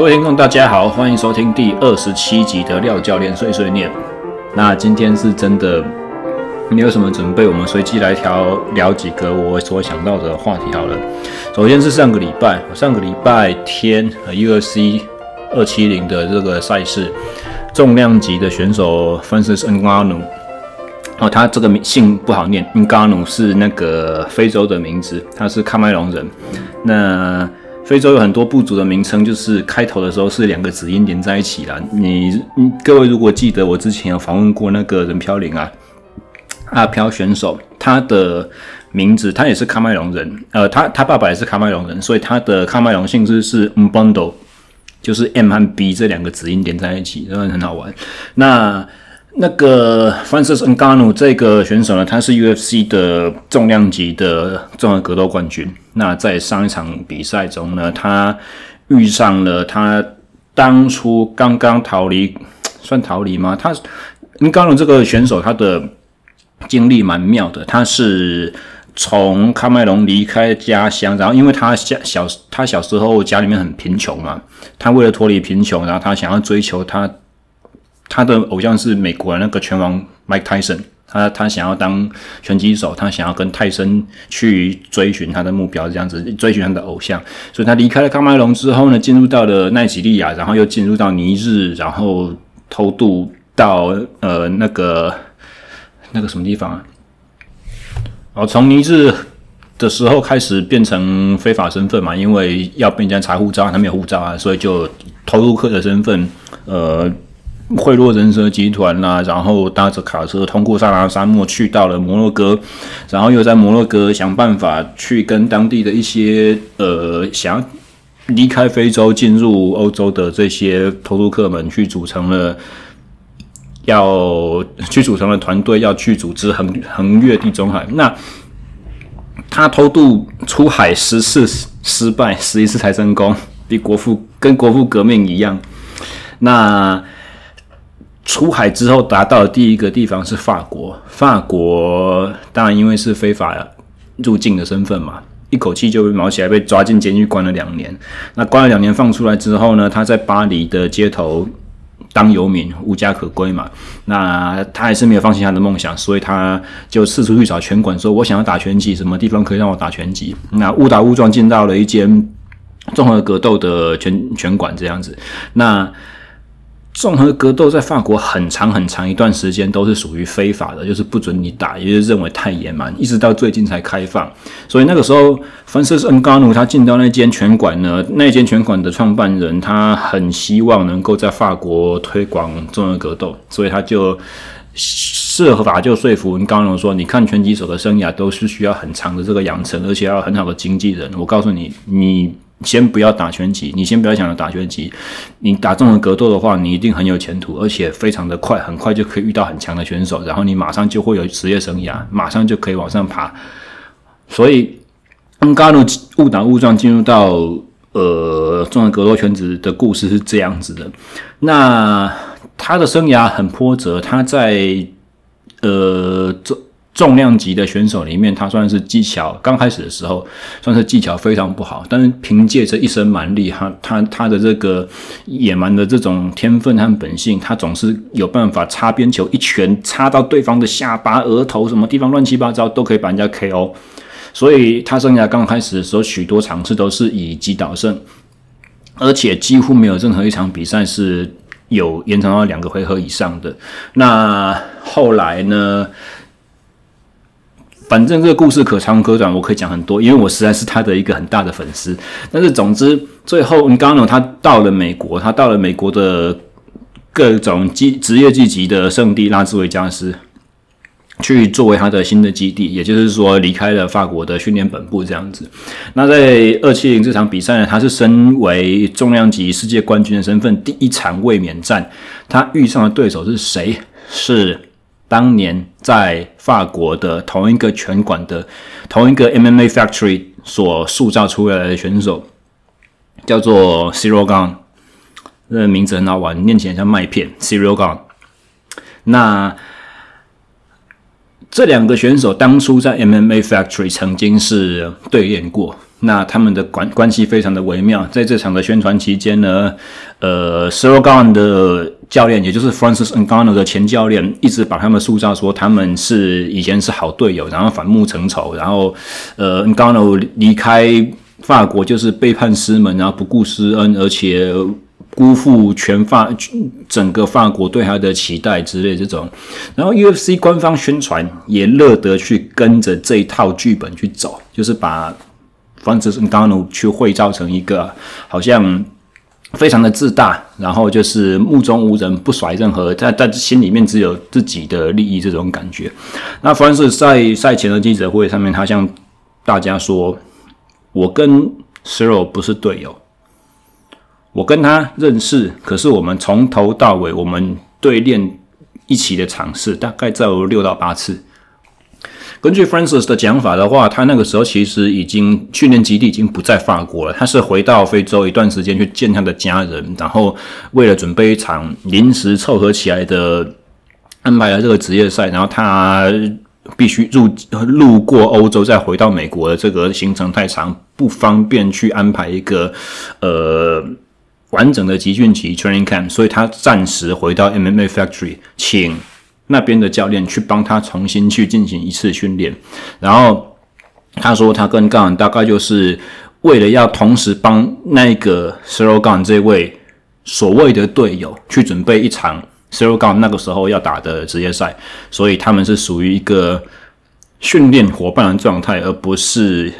各位听众，大家好，欢迎收听第二十七集的廖教练碎碎念。那今天是真的没有什么准备，我们随机来聊聊几个我所想到的话题好了。首先是上个礼拜，上个礼拜天，UFC 二七零的这个赛事，重量级的选手 Francis Ngannou，哦，他这个名姓不好念，Ngannou 是那个非洲的名字，他是喀麦隆人。那非洲有很多部族的名称，就是开头的时候是两个子音连在一起啦。你，你各位如果记得，我之前有访问过那个任飘零啊，阿飘选手，他的名字他也是喀麦隆人，呃，他他爸爸也是喀麦隆人，所以他的喀麦隆姓氏是 Mbondo，就是 M 和 B 这两个子音连在一起，真的很好玩。那。那个 Francis Ngannou 这个选手呢，他是 UFC 的重量级的综合格斗冠军。那在上一场比赛中呢，他遇上了他当初刚刚逃离，算逃离吗？他 Ngannou 这个选手，他的经历蛮妙的。他是从喀麦隆离开家乡，然后因为他小小他小时候家里面很贫穷嘛，他为了脱离贫穷，然后他想要追求他。他的偶像是美国的那个拳王 Mike Tyson，他他想要当拳击手，他想要跟泰森去追寻他的目标，这样子追寻他的偶像。所以他离开了喀麦隆之后呢，进入到了奈及利亚，然后又进入到尼日，然后偷渡到呃那个那个什么地方啊？哦，从尼日的时候开始变成非法身份嘛，因为要被人家查护照，他没有护照啊，所以就偷渡客的身份，呃。贿赂人蛇集团啦，然后搭着卡车通过撒拉沙漠去到了摩洛哥，然后又在摩洛哥想办法去跟当地的一些呃想要离开非洲进入欧洲的这些偷渡客们去组成了，要去组成了团队，要去组织横横越地中海。那他偷渡出海十次失败，十一次才成功，比国父跟国父革命一样。那。出海之后，达到的第一个地方是法国。法国当然因为是非法入境的身份嘛，一口气就被毛起来，被抓进监狱关了两年。那关了两年放出来之后呢，他在巴黎的街头当游民，无家可归嘛。那他还是没有放弃他的梦想，所以他就四处去找拳馆，说我想要打拳击，什么地方可以让我打拳击？那误打误撞进到了一间综合格斗的拳拳馆，这样子。那综合格斗在法国很长很长一段时间都是属于非法的，就是不准你打，也就是认为太野蛮，一直到最近才开放。所以那个时候，Francis n g a n u 他进到那间拳馆呢，那间拳馆的创办人他很希望能够在法国推广综合格斗，所以他就设法就说服 n g a n u 说：“你看拳击手的生涯都是需要很长的这个养成，而且要很好的经纪人。我告诉你，你。”先不要打拳击，你先不要想着打拳击。你打综合格斗的话，你一定很有前途，而且非常的快，很快就可以遇到很强的选手，然后你马上就会有职业生涯，马上就可以往上爬。所以，恩加努误打误撞进入到呃综合格斗圈子的故事是这样子的。那他的生涯很波折，他在呃这。重量级的选手里面，他算是技巧刚开始的时候，算是技巧非常不好。但是凭借着一身蛮力，他他他的这个野蛮的这种天分和本性，他总是有办法擦边球，一拳插到对方的下巴、额头什么地方乱七八糟都可以把人家 KO。所以他生涯刚开始的时候，许多场次都是以击倒胜，而且几乎没有任何一场比赛是有延长到两个回合以上的。那后来呢？反正这个故事可长可短，我可以讲很多，因为我实在是他的一个很大的粉丝。但是总之，最后你刚刚他到了美国，他到了美国的各种职职业竞技的圣地拉斯维加斯，去作为他的新的基地，也就是说离开了法国的训练本部这样子。那在二七零这场比赛呢，他是身为重量级世界冠军的身份，第一场卫冕战，他遇上的对手是谁？是。当年在法国的同一个拳馆的同一个 MMA Factory 所塑造出来的选手，叫做 Ciryl Gane，这名字很好玩，念起来像麦片。c e r o g a n。那这两个选手当初在 MMA Factory 曾经是对练过，那他们的关关系非常的微妙。在这场的宣传期间呢，呃，Ciryl Gane 的教练，也就是 Francis Ngannou 的前教练，一直把他们塑造说他们是以前是好队友，然后反目成仇，然后呃 n g a n o 离开法国就是背叛师门，然后不顾师恩，而且。辜负全法整个法国对他的期待之类这种，然后 UFC 官方宣传也乐得去跟着这一套剧本去走，就是把 Francis Ngannou 去绘造成一个好像非常的自大，然后就是目中无人，不甩任何，在在心里面只有自己的利益这种感觉。那凡是在赛前的记者会上面，他向大家说：“我跟 Ciryl 不是队友。”我跟他认识，可是我们从头到尾，我们对练一起的场次大概只有六到八次。根据 Francis 的讲法的话，他那个时候其实已经训练基地已经不在法国了，他是回到非洲一段时间去见他的家人，然后为了准备一场临时凑合起来的安排了这个职业赛，然后他必须入路过欧洲再回到美国的这个行程太长，不方便去安排一个呃。完整的集训期 training camp，所以他暂时回到 MMA Factory，请那边的教练去帮他重新去进行一次训练。然后他说，他跟杠大概就是为了要同时帮那个 Ciryl Gane 这位所谓的队友去准备一场 Ciryl Gane 那个时候要打的职业赛，所以他们是属于一个训练伙伴的状态，而不是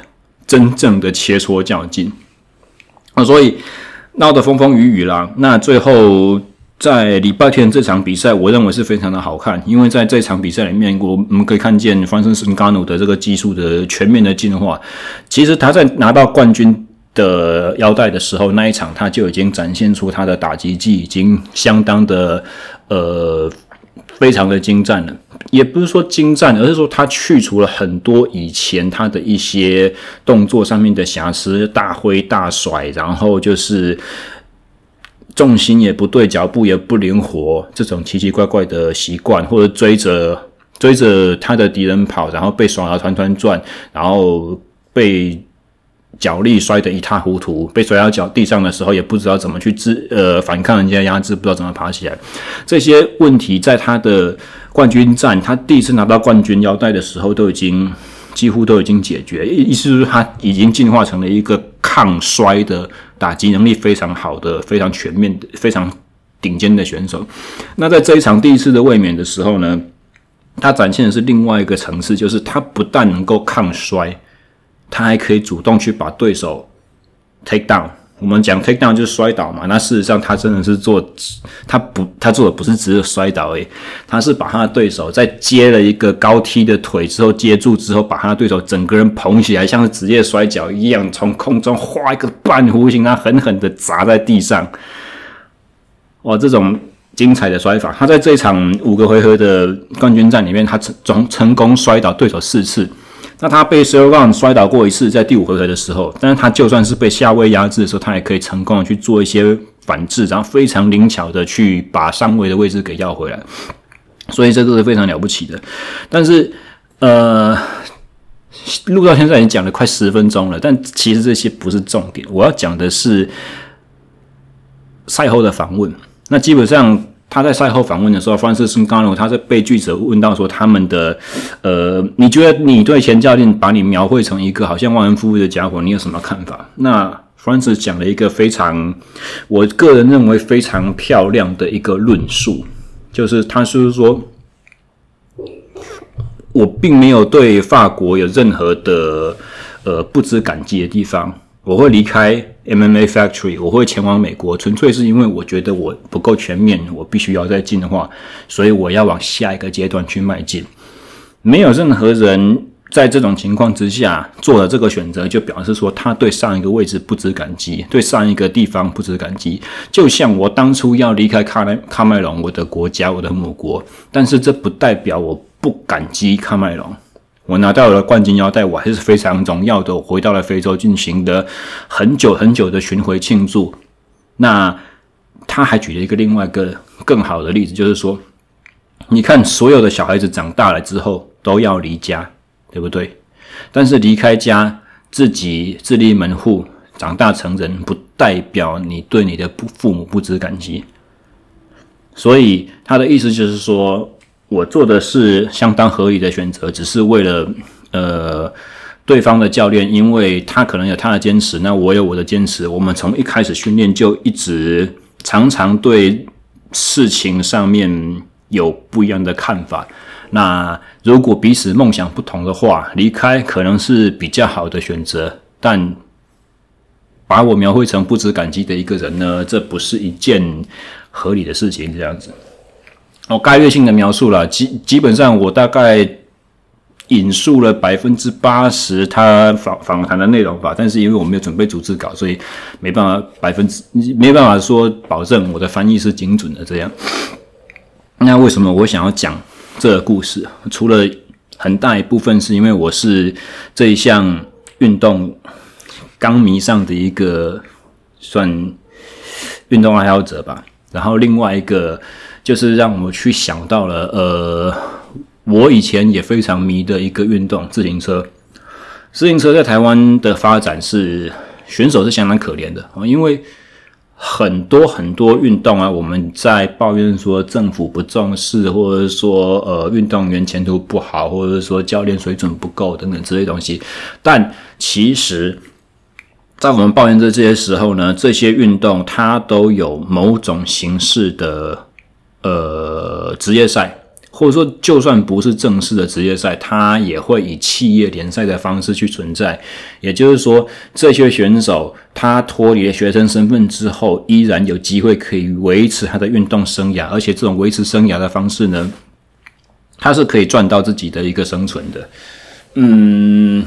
真正的切磋较劲。那，所以。闹得风风雨雨啦，那最后在礼拜天这场比赛，我认为是非常的好看，因为在这场比赛里面，我我们可以看见 Francis Ngannou 的这个技术的全面的进化。其实他在拿到冠军的腰带的时候，那一场他就已经展现出他的打击技已经相当的呃。非常的精湛了，也不是说精湛，而是说他去除了很多以前他的一些动作上面的瑕疵，大挥大甩，然后就是重心也不对，脚步也不灵活，这种奇奇怪怪的习惯，或者追着追着他的敌人跑，然后被耍得团团转，然后被。脚力摔得一塌糊涂，被摔到脚地上的时候，也不知道怎么去制呃反抗人家压制，不知道怎么爬起来。这些问题在他的冠军战，他第一次拿到冠军腰带的时候，都已经几乎都已经解决。意思就是他已经进化成了一个抗摔的打击能力非常好的、非常全面、非常顶尖的选手。那在这一场第一次的卫冕的时候呢，他展现的是另外一个层次，就是他不但能够抗摔。他还可以主动去把对手 take down。我们讲 take down 就是摔倒嘛。那事实上他真的是做，他不，他做的不是只是摔倒诶，他是把他的对手在接了一个高踢的腿之后接住之后，把他的对手整个人捧起来，像是职业摔跤一样，从空中画一个半弧形，他狠狠的砸在地上。哇，这种精彩的摔法，他在这场五个回合的冠军战里面，他成总成功摔倒对手四次。那他被 Ciryl Gane 摔倒过一次，在第五回合的时候，但是他就算是被下位压制的时候，他也可以成功的去做一些反制，然后非常灵巧的去把上位的位置给要回来，所以这个是非常了不起的。但是，呃，录到现在已经讲了快十分钟了，但其实这些不是重点，我要讲的是赛后的访问。那基本上。他在赛后访问的时候，Francis Ngannou，他在被记者问到说他们的，呃，你觉得你对前教练把你描绘成一个好像忘恩负义的家伙，你有什么看法？那 Francis 讲了一个非常，我个人认为非常漂亮的一个论述，就是他是说，我并没有对法国有任何的，呃，不知感激的地方。我会离开 MMA Factory，我会前往美国，纯粹是因为我觉得我不够全面，我必须要再进的话，所以我要往下一个阶段去迈进。没有任何人在这种情况之下做了这个选择，就表示说他对上一个位置不知感激，对上一个地方不知感激。就像我当初要离开喀麦喀麦隆，我的国家，我的母国，但是这不代表我不感激喀麦隆。我拿到了冠军腰带，我还是非常荣耀的。我回到了非洲，进行的很久很久的巡回庆祝。那他还举了一个另外一个更好的例子，就是说，你看，所有的小孩子长大了之后都要离家，对不对？但是离开家自己自立门户、长大成人，不代表你对你的父母不知感激。所以他的意思就是说，我做的是相当合理的选择，只是为了呃对方的教练，因为他可能有他的坚持，那我有我的坚持。我们从一开始训练就一直常常对事情上面有不一样的看法。那如果彼此梦想不同的话，离开可能是比较好的选择。但把我描绘成不知感激的一个人呢，这不是一件合理的事情。这样子，我概略性的描述了，基基本上我大概引述了百分之八十他访访谈的内容吧。但是因为我没有准备逐字稿，所以没办法百分之没办法说保证我的翻译是精准的。这样，那为什么我想要讲？这个故事除了很大一部分是因为我是这一项运动刚迷上的一个算运动爱好者吧，然后另外一个就是让我去想到了呃，我以前也非常迷的一个运动——自行车。自行车在台湾的发展是选手是相当可怜的啊，因为。很多很多运动啊，我们在抱怨说政府不重视，或者说呃运动员前途不好，或者说教练水准不够等等之类东西。但其实，在我们抱怨的这些时候呢，这些运动它都有某种形式的呃职业赛。或者说，就算不是正式的职业赛，它也会以企业联赛的方式去存在。也就是说，这些选手他脱离了学生身份之后，依然有机会可以维持他的运动生涯，而且这种维持生涯的方式呢，他是可以赚到自己的一个生存的。嗯，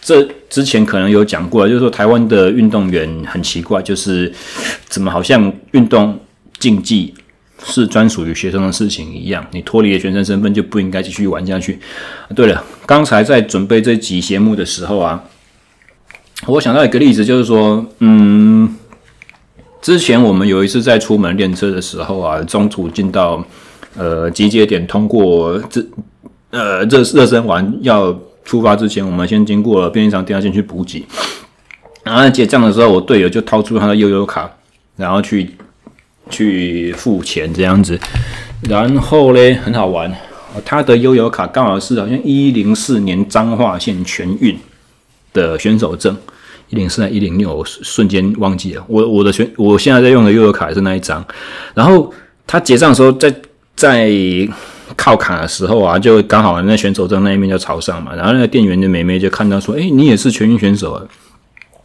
这之前可能有讲过，就是说台湾的运动员很奇怪，就是怎么好像运动竞技。是专属于学生的事情一样，你脱离了学生身份就不应该继续玩下去。对了，刚才在准备这集节目的时候啊，我想到一个例子，就是说，嗯，之前我们有一次在出门练车的时候啊，中途进到呃集结点，通过这呃热热身完要出发之前，我们先经过了便利商店要进去补给，然后结账的时候，我队友就掏出他的悠游卡，然后去。去付钱这样子，然后嘞很好玩，他的悠游卡刚好是好像一零四年彰化县全运的选手证，一零四还一零六，我瞬间忘记了。我我的选我现在在用的悠游卡是那一张，然后他结账的时候在在靠卡的时候啊，就刚好那选手证那一面就朝上嘛，然后那个店员的妹妹就看到说：“哎，你也是全运选手啊？”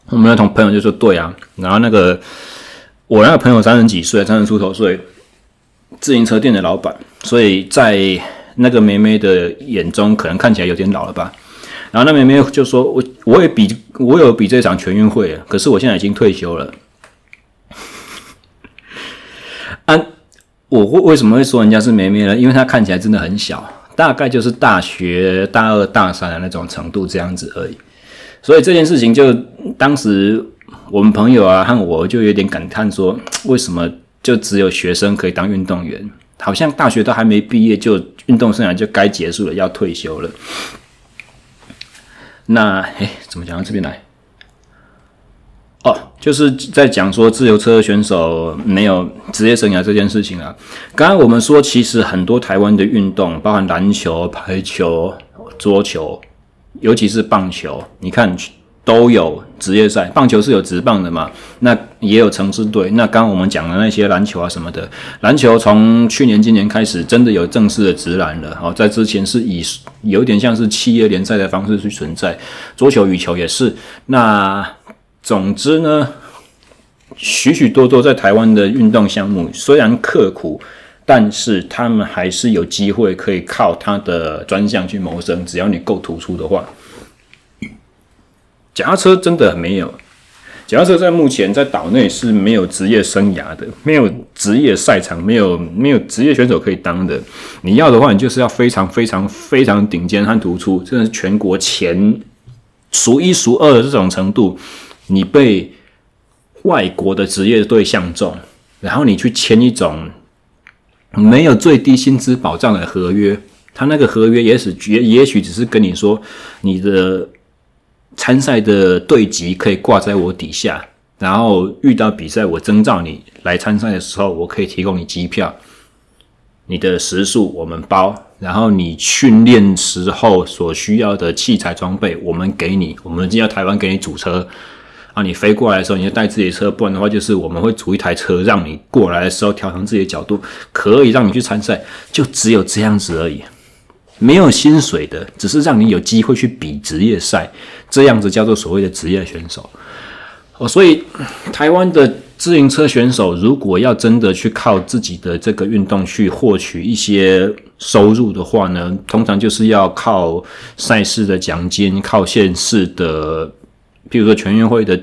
我们那同朋友就说：“对啊。”然后那个。我那个朋友三十几岁，三十出头岁，自行车店的老板，所以在那个妹妹的眼中，可能看起来有点老了吧。然后那妹妹就说：“我我也比我有比这场全运会，可是我现在已经退休了。”啊，我为为什么会说人家是妹妹呢？因为她看起来真的很小，大概就是大学大二大三的那种程度这样子而已。所以这件事情就当时。我们朋友啊和我就有点感叹说，为什么就只有学生可以当运动员？好像大学都还没毕业，就运动生涯就该结束了，要退休了。那诶，怎么讲到这边来？哦，就是在讲说自由车选手没有职业生涯这件事情啊。刚刚我们说，其实很多台湾的运动，包含篮球、排球、桌球，尤其是棒球，你看。都有职业赛，棒球是有职棒的嘛？那也有城市队。那刚刚我们讲的那些篮球啊什么的，篮球从去年、今年开始真的有正式的职篮了。哦，在之前是以有点像是企业联赛的方式去存在。桌球、羽球也是。那总之呢，许许多多在台湾的运动项目虽然刻苦，但是他们还是有机会可以靠他的专项去谋生，只要你够突出的话。脚踏车真的没有，脚踏车在目前在岛内是没有职业生涯的，没有职业赛场，没有没有职业选手可以当的。你要的话，你就是要非常非常非常顶尖和突出，真的是全国前数一数二的这种程度。你被外国的职业队相中，然后你去签一种没有最低薪资保障的合约，他那个合约也许也也许只是跟你说你的。参赛的队籍可以挂在我底下，然后遇到比赛我征召你来参赛的时候，我可以提供你机票，你的食宿我们包，然后你训练时候所需要的器材装备我们给你，我们今天台湾给你组车。啊，你飞过来的时候，你就带自己的车，不然的话，就是我们会组一台车，让你过来的时候调成自己的角度，可以让你去参赛，就只有这样子而已，没有薪水的，只是让你有机会去比职业赛，这样子叫做所谓的职业选手。哦，所以台湾的自行车选手，如果要真的去靠自己的这个运动去获取一些收入的话呢，通常就是要靠赛事的奖金，靠县市的。譬如说全运会的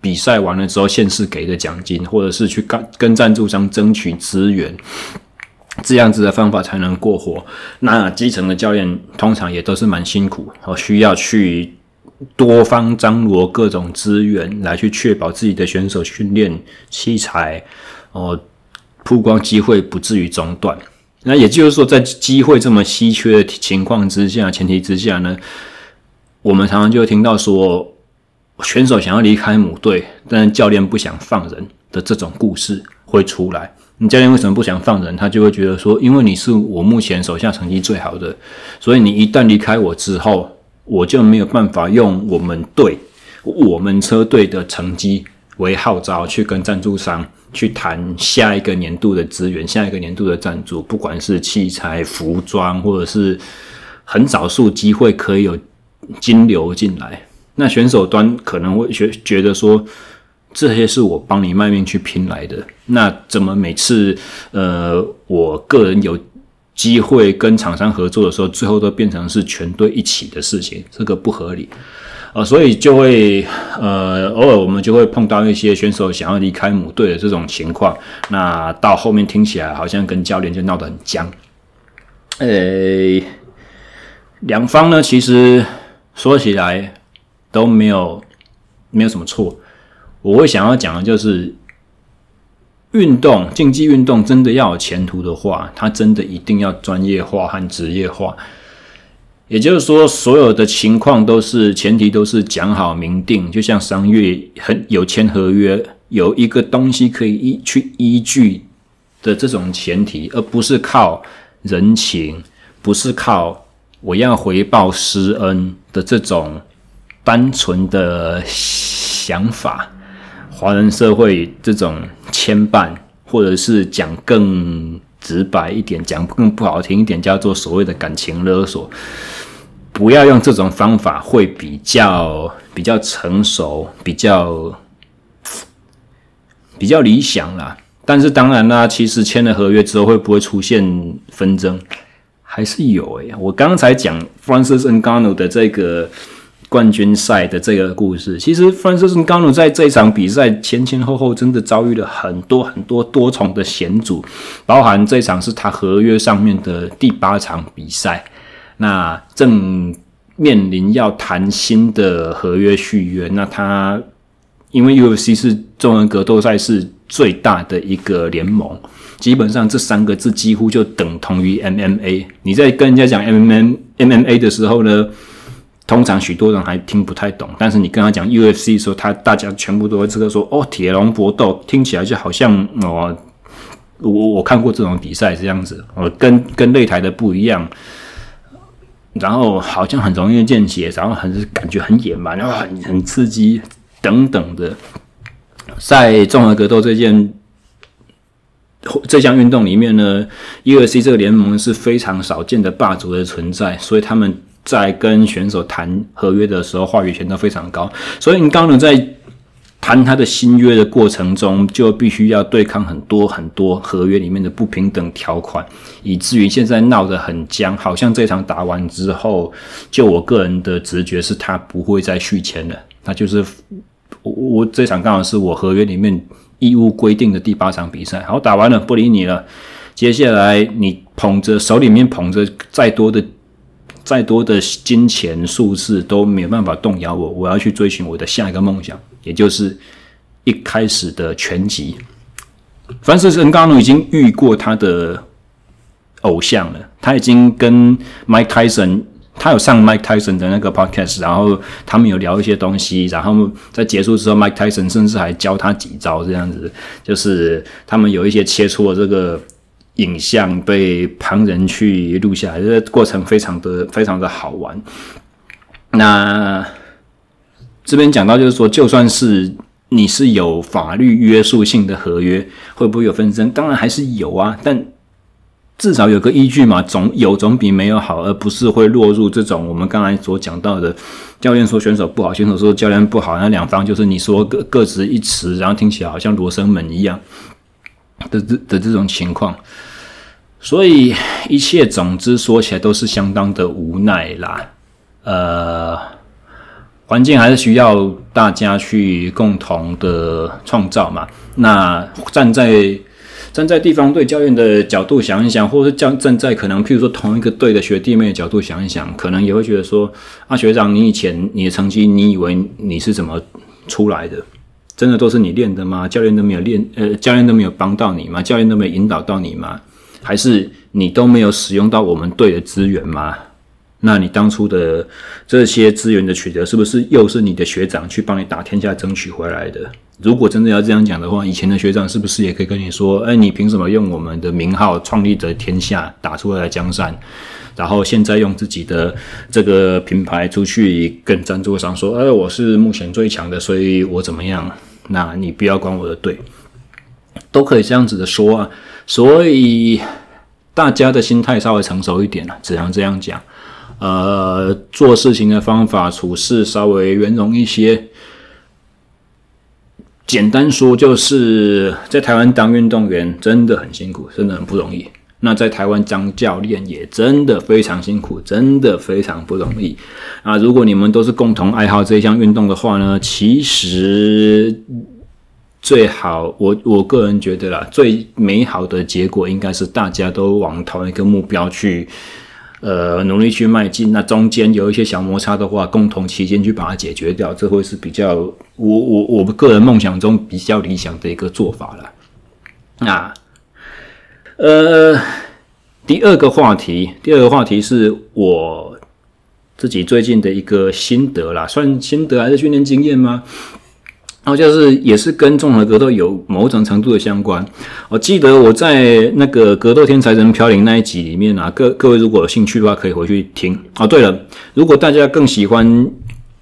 比赛完了之后，县市给的奖金，或者是去跟跟赞助商争取资源，这样子的方法才能过活。那基层的教练通常也都是蛮辛苦，哦，需要去多方张罗各种资源，来去确保自己的选手训练器材哦曝光机会不至于中断。那也就是说，在机会这么稀缺的情况之下，前提之下呢，我们常常就听到说。选手想要离开母队，但是教练不想放人的这种故事会出来。你教练为什么不想放人？他就会觉得说，因为你是我目前手下成绩最好的，所以你一旦离开我之后，我就没有办法用我们队、我们车队的成绩为号召去跟赞助商去谈下一个年度的资源、下一个年度的赞助，不管是器材、服装，或者是很少数机会可以有金流进来。那选手端可能会觉觉得说，这些是我帮你卖命去拼来的，那怎么每次呃我个人有机会跟厂商合作的时候，最后都变成是全队一起的事情，这个不合理，呃，所以就会呃偶尔我们就会碰到一些选手想要离开母队的这种情况，那到后面听起来好像跟教练就闹得很僵，呃，两方呢其实说起来。都没有，没有什么错。我会想要讲的就是，运动竞技运动真的要有前途的话，它真的一定要专业化和职业化。也就是说，所有的情况都是前提都是讲好明定，就像商业很有签合约，有一个东西可以依去依据的这种前提，而不是靠人情，不是靠我要回报师恩的这种。单纯的想法，华人社会这种牵绊，或者是讲更直白一点，讲更不好听一点，叫做所谓的感情勒索。不要用这种方法，会比较比较成熟，比较比较理想啦。但是当然啦，其实签了合约之后，会不会出现纷争，还是有诶、欸。我刚才讲 Francis N. g a n o 的这个。冠军赛的这个故事，其实 Francis g a n o 在这场比赛前前后后真的遭遇了很多很多多重的险阻，包含这场是他合约上面的第八场比赛，那正面临要谈新的合约续约，那他因为 UFC 是综合格斗赛是最大的一个联盟，基本上这三个字几乎就等同于 MMA。你在跟人家讲 MMA MMA 的时候呢，通常许多人还听不太懂，但是你跟他讲 UFC 的时候，他大家全部都会知道说哦，铁笼搏斗听起来就好像哦，我我看过这种比赛这样子，哦，跟跟擂台的不一样，然后好像很容易见血，然后很感觉很野蛮，然后很很刺激等等的，在综合格斗这件这项运动里面呢，UFC 这个联盟是非常少见的霸主的存在，所以他们。在跟选手谈合约的时候，话语权都非常高。所以你刚刚在谈他的新约的过程中，就必须要对抗很多很多合约里面的不平等条款，以至于现在闹得很僵。好像这场打完之后，就我个人的直觉是他不会再续签了。那就是我我这场刚好是我合约里面义务规定的第八场比赛。好，打完了，不理你了。接下来你捧着手里面捧着再多的。再多的金钱数字都没有办法动摇我，我要去追寻我的下一个梦想，也就是一开始的拳击。Francis Ngannou 已经遇过他的偶像了，他已经跟 Mike Tyson 他有上 Mike Tyson 的那个 podcast，然后他们有聊一些东西，然后在结束之后，Mike Tyson 甚至还教他几招，这样子，就是他们有一些切磋这个影像被旁人去录下来，这个过程非常的非常的好玩。那这边讲到就是说，就算是你是有法律约束性的合约，会不会有纷争？当然还是有啊，但。至少有个依据嘛，总有总比没有好，而不是会落入这种我们刚才所讲到的，教练说选手不好，选手说教练不好，那两方就是你说各各执一词，然后听起来好像罗生门一样的这的这种情况，所以一切总之说起来都是相当的无奈啦。呃，环境还是需要大家去共同的创造嘛。那站在。站在地方队教练的角度想一想，或是站站在可能譬如说同一个队的学弟妹的角度想一想，可能也会觉得说啊，学长，你以前你的成绩，你以为你是怎么出来的？真的都是你练的吗？教练都没有练，呃，教练都没有帮到你吗？教练都没有引导到你吗？还是你都没有使用到我们队的资源吗？那你当初的这些资源的取得，是不是又是你的学长去帮你打天下争取回来的？如果真的要这样讲的话，以前的学长是不是也可以跟你说：“哎，你凭什么用我们的名号创立的天下打出来的江山，然后现在用自己的这个品牌出去跟赞助商说：‘哎，我是目前最强的，所以我怎么样？’那你不要管我的队，都可以这样子的说啊。所以大家的心态稍微成熟一点了，只能这样讲。”呃，做事情的方法、处事稍微圆融一些。简单说，就是在台湾当运动员真的很辛苦，真的很不容易。那在台湾当教练也真的非常辛苦，真的非常不容易。啊，如果你们都是共同爱好这项运动的话呢，其实最好，我我个人觉得啦，最美好的结果应该是大家都往同一个目标去。呃，努力去迈进，那中间有一些小摩擦的话，共同期间去把它解决掉，这会是比较我我我们个人梦想中比较理想的一个做法了。那呃，第二个话题，第二个话题是我自己最近的一个心得啦，算心得还是训练经验吗？然后就是也是跟综合格斗有某种程度的相关。我记得我在那个格斗天才人飘零那一集里面啊，各各位如果有兴趣的话，可以回去听。哦，对了，如果大家更喜欢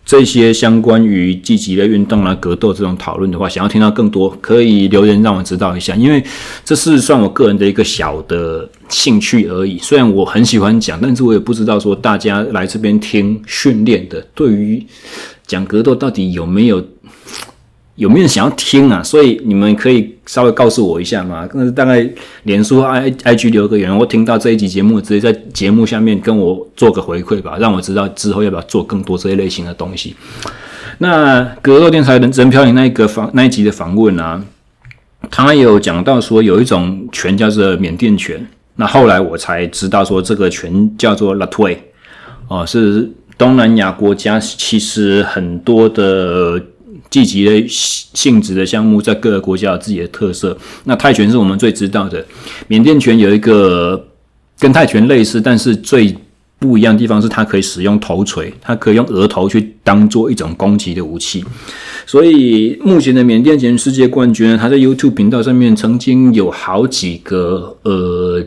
这些相关于积极的运动啊、格斗这种讨论的话，想要听到更多，可以留言让我知道一下，因为这是算我个人的一个小的兴趣而已。虽然我很喜欢讲，但是我也不知道说大家来这边听训练的，对于讲格斗到底有没有。有没有人想要听啊？所以你们可以稍微告诉我一下吗？那大概脸书 I I G 留个言，我听到这一集节目，直接在节目下面跟我做个回馈吧，让我知道之后要不要做更多这一类型的东西。那格斗电台人人飘零那一个访那一集的访问啊，他有讲到说有一种拳叫做缅甸拳，那后来我才知道说这个拳叫做 Latway 哦，是东南亚国家其实很多的。积极的性质的项目，在各个国家有自己的特色。那泰拳是我们最知道的，缅甸拳有一个跟泰拳类似，但是最不一样的地方是它可以使用头锤，它可以用额头去当做一种攻击的武器。所以目前的缅甸拳世界冠军，他在 YouTube 频道上面曾经有好几个呃，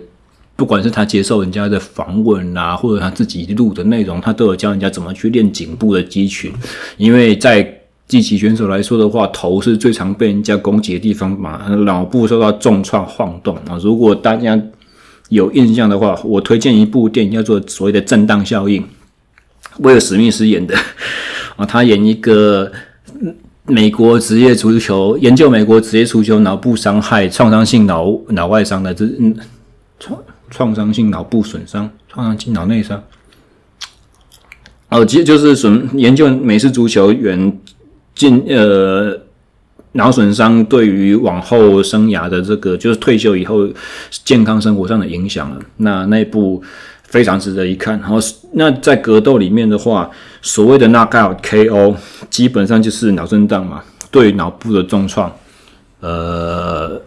不管是他接受人家的访问啊，或者他自己录的内容，他都有教人家怎么去练颈部的肌群，因为在积极选手来说的话，头是最常被人家攻击的地方嘛，脑部受到重创晃动啊。如果大家有印象的话，我推荐一部电影叫做所谓的震荡效应，威尔史密斯演的啊，他演一个美国职业足球研究美国职业足球脑部伤害、创伤性脑脑外伤的这嗯创创伤性脑部损伤、创伤性脑内伤哦，其实就是损研究美式足球员。进呃脑损伤对于往后生涯的这个就是退休以后健康生活上的影响了。那那一部非常值得一看。然后那在格斗里面的话，所谓的 knockout KO 基本上就是脑震荡嘛，对脑部的重创。呃，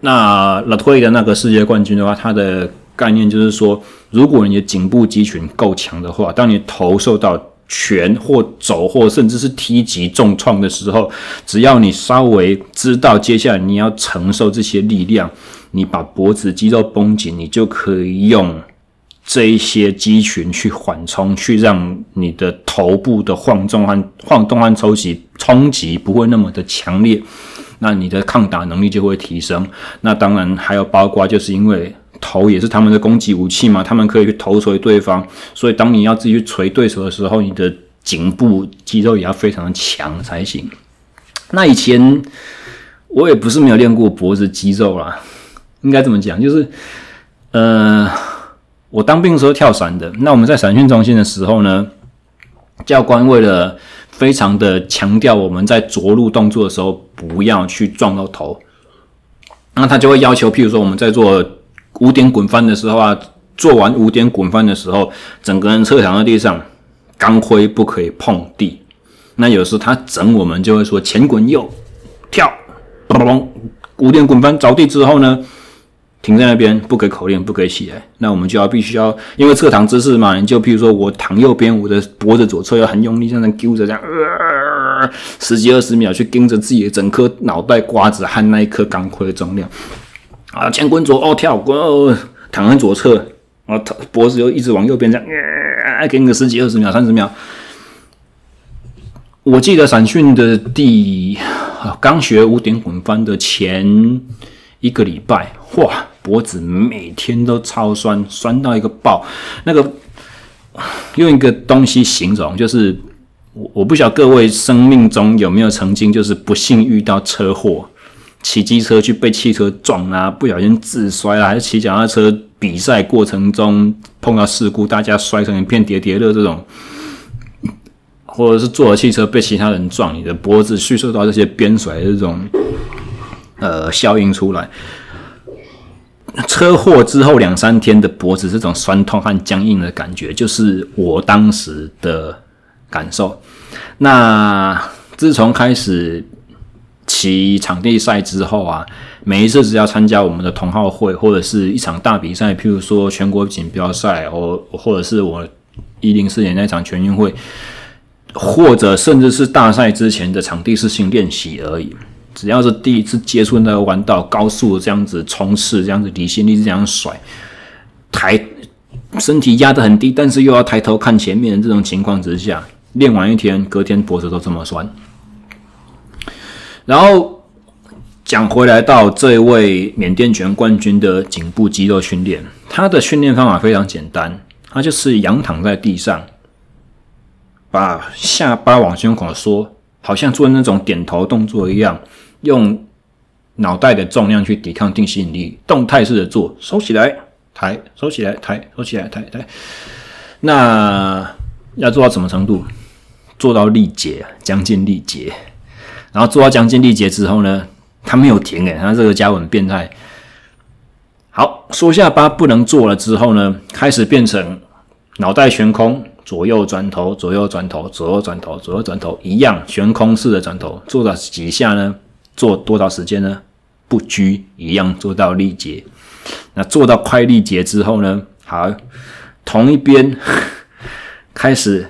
那 Latway 的那个世界冠军的话，他的概念就是说，如果你的颈部肌群够强的话，当你头受到拳或肘或甚至是踢击重创的时候，只要你稍微知道接下来你要承受这些力量，你把脖子肌肉绷紧，你就可以用这一些肌群去缓冲，去让你的头部的晃动和晃动和抽击冲击不会那么的强烈，那你的抗打能力就会提升。那当然还有包括就是因为。头也是他们的攻击武器嘛，他们可以去头锤对方，所以当你要自己去锤对手的时候，你的颈部肌肉也要非常的强才行。那以前我也不是没有练过脖子肌肉啦，应该这么讲，就是呃，我当兵的时候跳伞的，那我们在伞训中心的时候呢，教官为了非常的强调我们在着陆动作的时候不要去撞到头，那他就会要求，譬如说我们在做。五点滚翻的时候啊，做完五点滚翻的时候，整个人侧躺在地上，钢盔不可以碰地。那有时他整我们就会说前滚右跳，咚咚咚，五点滚翻着地之后呢，停在那边，不给口令，不给起来。那我们就要必须要，因为侧躺姿势嘛，你就譬如说我躺右边，我的脖子左侧要很用力，这样揪着这样，呃，十几二十秒去盯着自己的整颗脑袋瓜子和那一颗钢盔的重量。啊，前滚左哦，跳滚哦，躺在左侧，然后头脖子又一直往右边这样，呃，给你个十几二十秒、三十秒。我记得闪训的第刚学五点滚翻的前一个礼拜，哇，脖子每天都超酸，酸到一个爆。那个用一个东西形容，就是我我不晓得各位生命中有没有曾经就是不幸遇到车祸。骑机车去被汽车撞啊，不小心自摔啦，还是骑脚踏车比赛过程中碰到事故，大家摔成一片叠叠乐这种，或者是坐了汽车被其他人撞，你的脖子蓄受到这些鞭甩的这种呃效应出来，车祸之后两三天的脖子这种酸痛和僵硬的感觉，就是我当时的感受。那自从开始。骑场地赛之后啊，每一次只要参加我们的同号会或者是一场大比赛，譬如说全国锦标赛，或或者是我一零四年那场全运会，或者甚至是大赛之前的场地试行练习而已。只要是第一次接触那个弯道，高速这样子冲刺，这样子离心力这样甩，抬身体压得很低，但是又要抬头看前面的这种情况之下，练完一天，隔天脖子都这么酸。然后讲回来到这位缅甸拳冠军的颈部肌肉训练，他的训练方法非常简单，他就是仰躺在地上，把下巴往胸口缩，好像做那种点头动作一样，用脑袋的重量去抵抗地心引力，动态式的做，收起来抬，收起来抬，收起来抬抬。那要做到什么程度？做到力竭，将近力竭。然后做到将近力竭之后呢，他没有停诶，他这个家伙很变态。好，缩下巴不能做了之后呢，开始变成脑袋悬空，左右转头，左右转头，左右转头，左右转头，一样悬空式的转头，做到几下呢？做多少时间呢？不拘一样做到力竭。那做到快力竭之后呢？好，同一边 开始。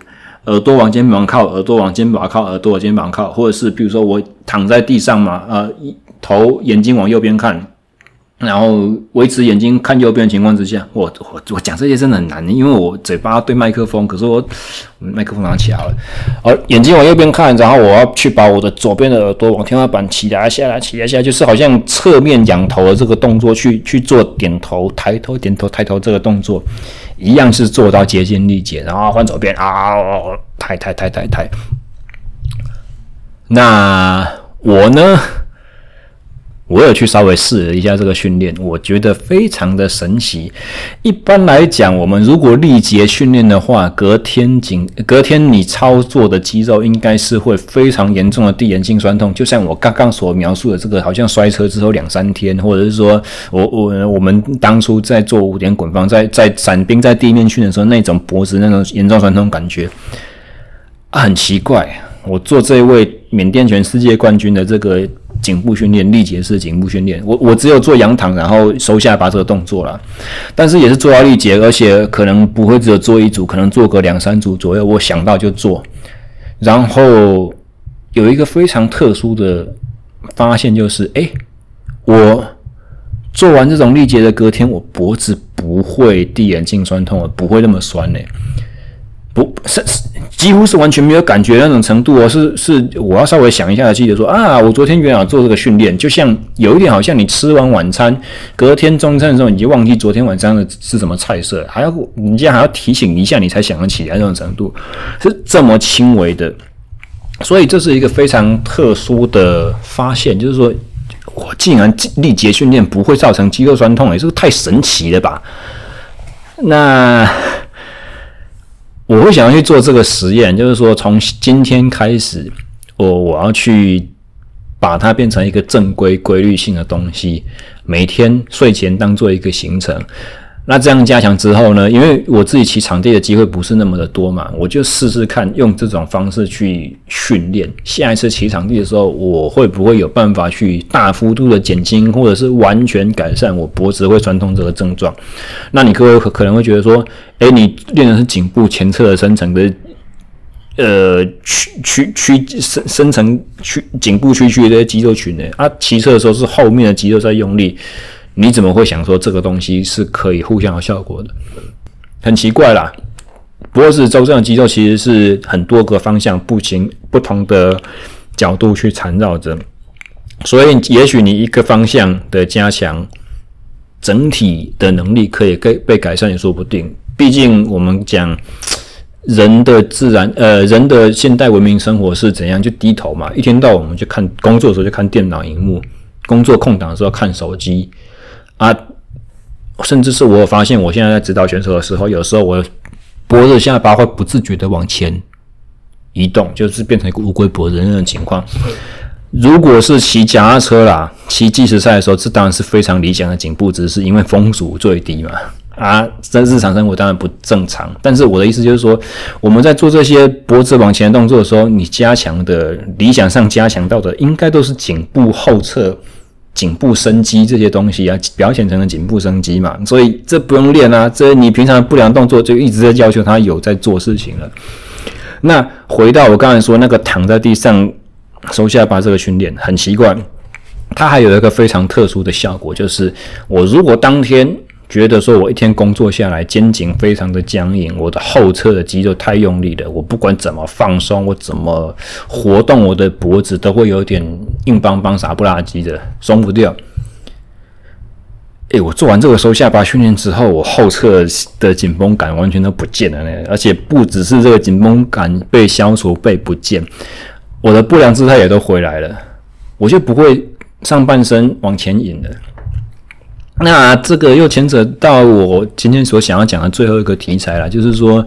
耳朵往肩膀靠，耳朵往肩膀靠，耳朵往肩膀靠，或者是比如说我躺在地上嘛，呃，头眼睛往右边看，然后维持眼睛看右边的情况之下，我我我讲这些真的很难，因为我嘴巴对麦克风，可是我麦克风拿起来了，而眼睛往右边看，然后我要去把我的左边的耳朵往天花板起来下来，起来下来，就是好像侧面仰头的这个动作去去做点头、抬头、点头、抬头这个动作。一样是做到接近力竭，然后换左边啊，抬抬抬抬抬。那我呢？我有去稍微试了一下这个训练，我觉得非常的神奇。一般来讲，我们如果力竭训练的话，隔天紧，隔天你操作的肌肉应该是会非常严重的递延性酸痛，就像我刚刚所描述的这个，好像摔车之后两三天，或者是说我我我们当初在做五点滚翻，在在伞兵在地面训的时候那种脖子那种严重酸痛感觉，啊，很奇怪。我做这一位缅甸全世界冠军的这个。颈部训练，力竭式颈部训练。我我只有做仰躺，然后收下巴这个动作啦，但是也是做到力竭，而且可能不会只有做一组，可能做个两三组左右。我想到就做，然后有一个非常特殊的发现，就是哎，我做完这种力竭的隔天，我脖子不会递眼镜酸痛了，不会那么酸嘞。不是，是几乎是完全没有感觉那种程度哦，是是，我要稍微想一下，记得说啊，我昨天原来做这个训练，就像有一点好像你吃完晚餐，隔天中餐的时候，你就忘记昨天晚上的是什么菜色，还要你这样还要提醒一下，你才想得起来那种程度，是这么轻微的，所以这是一个非常特殊的发现，就是说我竟然力竭训练不会造成肌肉酸痛，也是太神奇了吧？那。我会想要去做这个实验，就是说从今天开始，我我要去把它变成一个正规、规律性的东西，每天睡前当做一个行程。那这样加强之后呢？因为我自己骑场地的机会不是那么的多嘛，我就试试看用这种方式去训练。下一次骑场地的时候，我会不会有办法去大幅度的减轻，或者是完全改善我脖子会酸痛这个症状？那你各位可能会觉得说，诶，你练的是颈部前侧的深层的，呃，屈屈屈深深层屈颈部区区的肌肉群呢？啊，骑车的时候是后面的肌肉在用力。你怎么会想说这个东西是可以互相有效果的？很奇怪啦。脖子周身的肌肉其实是很多个方向、不行不同的角度去缠绕着，所以也许你一个方向的加强，整体的能力可以被被改善也说不定。毕竟我们讲人的自然，呃，人的现代文明生活是怎样？就低头嘛，一天到晚我们就看工作的时候就看电脑荧幕，工作空档的时候看手机。啊，甚至是我发现，我现在在指导选手的时候，有时候我脖子下巴会不自觉的往前移动，就是变成一个乌龟脖子那种情况。如果是骑脚踏车啦，骑计时赛的时候，这当然是非常理想的颈部姿势，因为风阻最低嘛。啊，在日常生活当然不正常。但是我的意思就是说，我们在做这些脖子往前动作的时候，你加强的理想上加强到的，应该都是颈部后侧。颈部伸肌这些东西啊，表现成了颈部伸肌嘛，所以这不用练啊，这你平常不良动作就一直在要求他有在做事情了。那回到我刚才说那个躺在地上收下巴这个训练，很奇怪，它还有一个非常特殊的效果，就是我如果当天。觉得说，我一天工作下来，肩颈非常的僵硬，我的后侧的肌肉太用力了，我不管怎么放松，我怎么活动我的脖子，都会有点硬邦邦、傻不拉几的，松不掉。诶，我做完这个收下巴训练之后，我后侧的紧绷感完全都不见了呢，而且不只是这个紧绷感被消除、被不见，我的不良姿态也都回来了，我就不会上半身往前引了。那这个又牵扯到我今天所想要讲的最后一个题材了，就是说，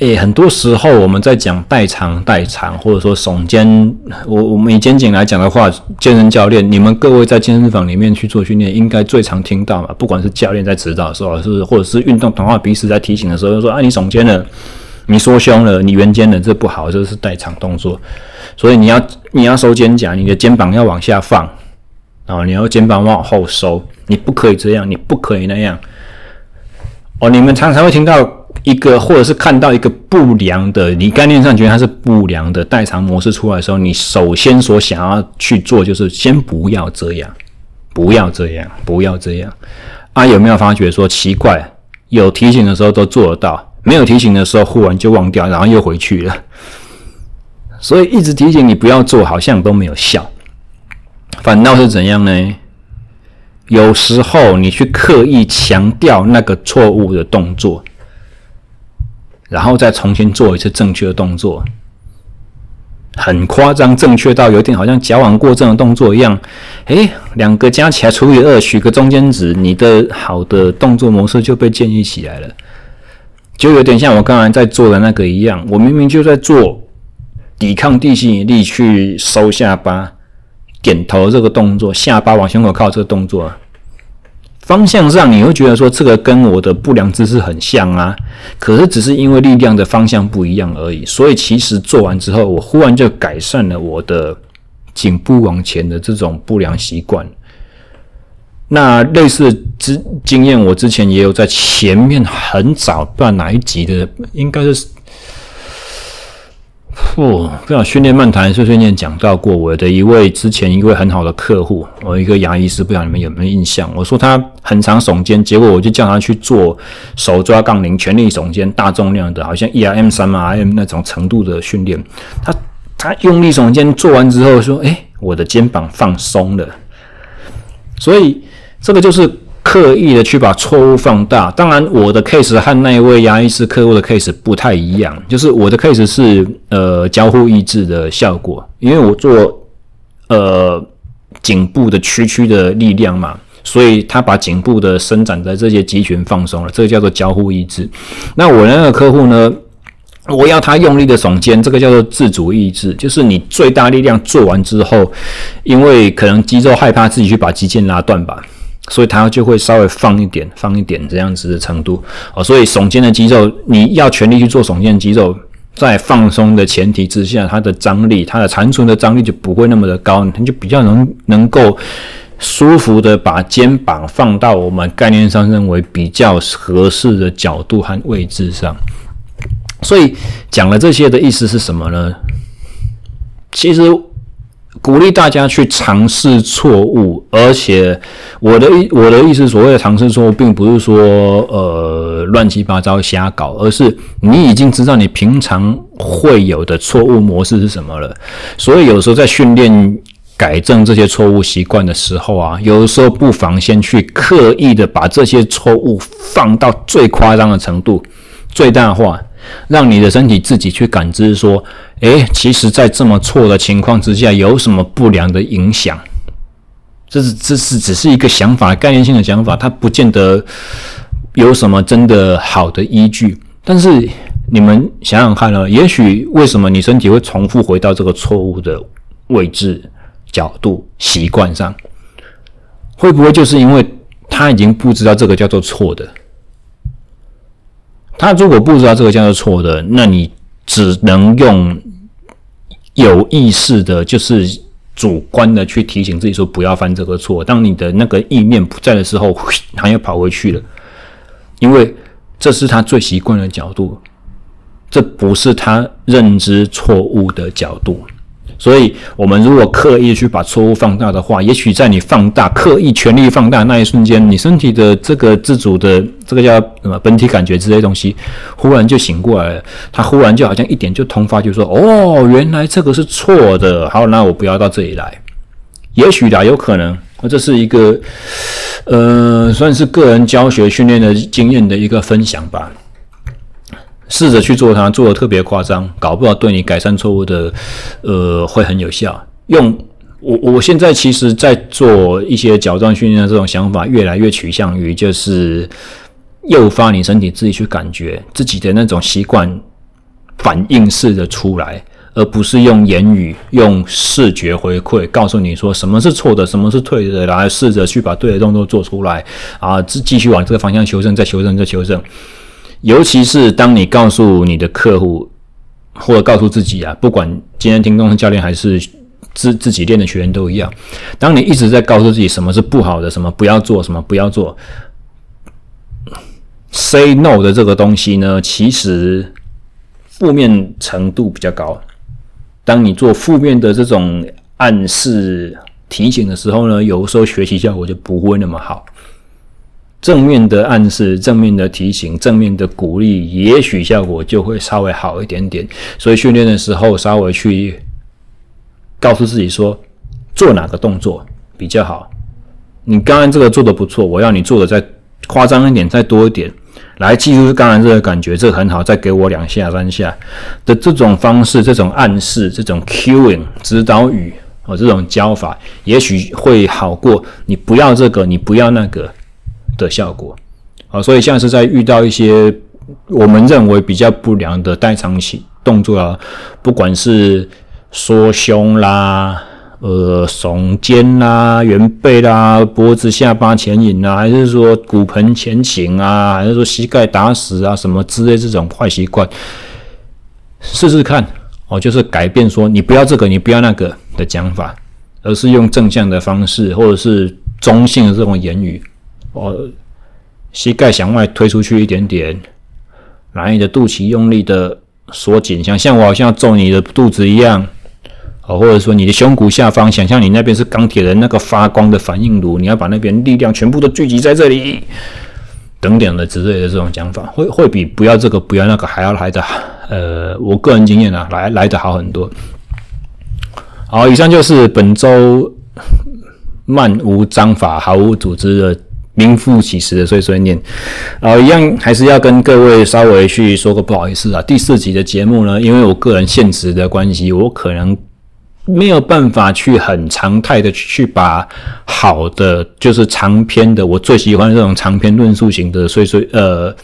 诶，很多时候我们在讲代偿、代偿，或者说耸肩，我我们以肩颈来讲的话，健身教练，你们各位在健身房里面去做训练，应该最常听到嘛，不管是教练在指导的时候，是或者是运动同化彼此在提醒的时候，就说啊，你耸肩了，你缩胸了，你圆肩了，这不好，这是代偿动作，所以你要你要收肩胛，你的肩膀要往下放。啊，你要肩膀往后收，你不可以这样，你不可以那样。哦，你们常常会听到一个，或者是看到一个不良的，你概念上觉得它是不良的代偿模式出来的时候，你首先所想要去做就是先不要这样，不要这样，不要这样。啊，有没有发觉说奇怪？有提醒的时候都做得到，没有提醒的时候忽然就忘掉，然后又回去了。所以一直提醒你不要做，好像都没有效。反倒是怎样呢？有时候你去刻意强调那个错误的动作，然后再重新做一次正确的动作，很夸张，正确到有点好像矫枉过正的动作一样。诶，两个加起来除以二，取个中间值，你的好的动作模式就被建立起来了，就有点像我刚才在做的那个一样。我明明就在做抵抗地心引力去收下巴。点头这个动作，下巴往胸口靠这个动作，方向上你会觉得说这个跟我的不良姿势很像啊，可是只是因为力量的方向不一样而已。所以其实做完之后，我忽然就改善了我的颈部往前的这种不良习惯。那类似之经验，我之前也有在前面很早不知道哪一集的，应该是。不，不想训练漫谈碎碎念讲到过我的一位之前一位很好的客户，我一个牙医师，不知道你们有没有印象？我说他很常耸肩，结果我就叫他去做手抓杠铃，全力耸肩，大重量的，好像 E R M 3 RM 那种程度的训练。他他用力耸肩做完之后说：“哎，我的肩膀放松了。”所以这个就是。刻意的去把错误放大，当然我的 case 和那位牙医师客户的 case 不太一样，就是我的 case 是呃交互抑制的效果，因为我做呃颈部的屈曲的力量嘛，所以他把颈部的伸展的这些肌群放松了，这个叫做交互抑制。那我那个客户呢，我要他用力的耸肩，这个叫做自主抑制，就是你最大力量做完之后，因为可能肌肉害怕自己去把肌腱拉断吧。所以它就会稍微放一点，放一点这样子的程度哦。所以耸肩的肌肉，你要全力去做耸肩的肌肉，在放松的前提之下，它的张力，它的残存的张力就不会那么的高，你就比较能能够舒服的把肩膀放到我们概念上认为比较合适的角度和位置上。所以讲了这些的意思是什么呢？其实。鼓励大家去尝试错误，而且我的意我的意思，所谓的尝试错误，并不是说呃乱七八糟瞎搞，而是你已经知道你平常会有的错误模式是什么了。所以有时候在训练改正这些错误习惯的时候啊，有的时候不妨先去刻意的把这些错误放到最夸张的程度，最大化。让你的身体自己去感知，说，诶，其实，在这么错的情况之下，有什么不良的影响？这是这是只是一个想法，概念性的想法，它不见得有什么真的好的依据。但是你们想想看呢，也许为什么你身体会重复回到这个错误的位置、角度、习惯上？会不会就是因为他已经不知道这个叫做错的？他如果不知道这个叫做错的，那你只能用有意识的，就是主观的去提醒自己说不要犯这个错。当你的那个意念不在的时候，他又跑回去了，因为这是他最习惯的角度，这不是他认知错误的角度。所以，我们如果刻意去把错误放大的话，也许在你放大、刻意全力放大那一瞬间，你身体的这个自主的这个叫什么本体感觉之类东西，忽然就醒过来了。他忽然就好像一点就通发，就说：“哦，原来这个是错的。好，那我不要到这里来。”也许啦，有可能。这是一个呃，算是个人教学训练的经验的一个分享吧。试着去做它，做的特别夸张，搞不好对你改善错误的，呃，会很有效。用我我现在其实，在做一些矫正训练的这种想法，越来越趋向于就是诱发你身体自己去感觉自己的那种习惯反应式的出来，而不是用言语、用视觉回馈告诉你说什么是错的，什么是对的，来试着去把对的动作做出来啊，继继续往这个方向修正，再修正，再修正。尤其是当你告诉你的客户，或者告诉自己啊，不管今天听众教练还是自自己练的学员都一样，当你一直在告诉自己什么是不好的，什么不要做，什么不要做，say no 的这个东西呢，其实负面程度比较高。当你做负面的这种暗示提醒的时候呢，有时候学习效果就不会那么好。正面的暗示、正面的提醒、正面的鼓励，也许效果就会稍微好一点点。所以训练的时候，稍微去告诉自己说，做哪个动作比较好。你刚刚这个做的不错，我要你做的再夸张一点，再多一点，来记住刚刚这个感觉，这很好，再给我两下、三下的这种方式、这种暗示、这种 cueing 指导语哦，这种教法，也许会好过你不要这个，你不要那个。的效果，好，所以像是在遇到一些我们认为比较不良的代偿性动作啊，不管是缩胸啦、呃耸肩啦、圆背啦、脖子下巴前引啊，还是说骨盆前倾啊，还是说膝盖打死啊什么之类这种坏习惯，试试看哦，就是改变说你不要这个，你不要那个的讲法，而是用正向的方式，或者是中性的这种言语。哦，膝盖向外推出去一点点，把你的肚脐用力的缩紧，想像我好像要揍你的肚子一样。哦，或者说你的胸骨下方，想象你那边是钢铁人那个发光的反应炉，你要把那边力量全部都聚集在这里，等等的之类的这种讲法，会会比不要这个不要那个还要来的，呃，我个人经验啊，来来的好很多。好，以上就是本周漫无章法、毫无组织的名副其实的碎碎念。啊，一样还是要跟各位稍微去说个不好意思啊，第四集的节目呢，因为我个人现实的关系，我可能。没有办法去很常态的去把好的就是长篇的，我最喜欢这种长篇论述型的，所以说呃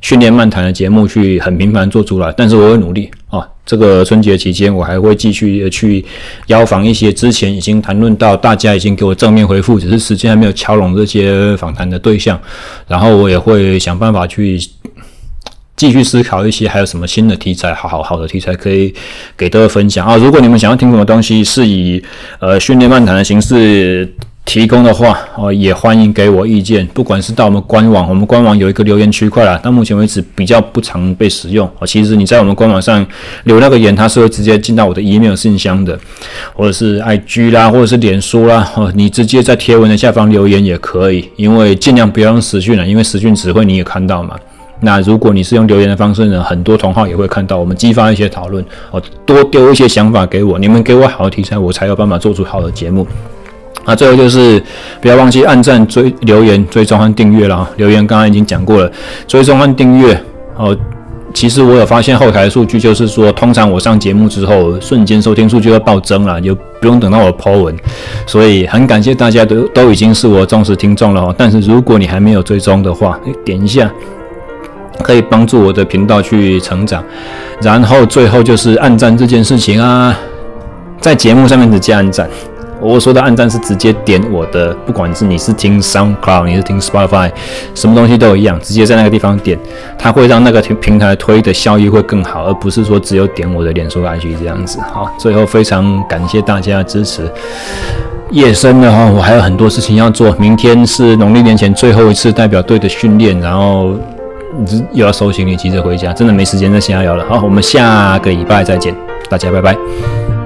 训练漫谈的节目去很频繁做出来，但是我会努力啊。这个春节期间我还会继续去邀访一些之前已经谈论到大家已经给我正面回复，只是时间还没有敲拢这些访谈的对象，然后我也会想办法去。继续思考一些还有什么新的题材，好好好的题材可以给大家分享啊！如果你们想要听什么东西，是以呃训练漫谈的形式提供的话，哦，也欢迎给我意见。不管是到我们官网，我们官网有一个留言区块啦，到目前为止比较不常被使用哦。其实你在我们官网上留那个言，它是会直接进到我的 email 信箱的，或者是 IG 啦，或者是脸书啦，哦，你直接在贴文的下方留言也可以，因为尽量不要用私讯了，因为私讯只会你也看到嘛。那如果你是用留言的方式呢，很多同号也会看到，我们激发一些讨论哦，多丢一些想法给我，你们给我好的题材，我才有办法做出好的节目。那最后就是不要忘记按赞、追留言、追踪和订阅了。留言刚刚已经讲过了，追踪和订阅哦。其实我有发现后台的数据，就是说通常我上节目之后，瞬间收听数就会暴增了，就不用等到我抛文。所以很感谢大家都都已经是我忠实听众了。但是如果你还没有追踪的话，点一下。可以帮助我的频道去成长，然后最后就是按赞这件事情啊，在节目上面直接按赞。我说的按赞是直接点我的，不管是你是听 SoundCloud，你是听 Spotify，什么东西都一样，直接在那个地方点，它会让那个平台推的效益会更好，而不是说只有点我的脸书 IG 这样子。好，最后非常感谢大家的支持。夜深了哈，我还有很多事情要做，明天是农历年前最后一次代表队的训练，然后。又要收行李，急着回家，真的没时间再瞎聊了。好，我们下个礼拜再见，大家拜拜。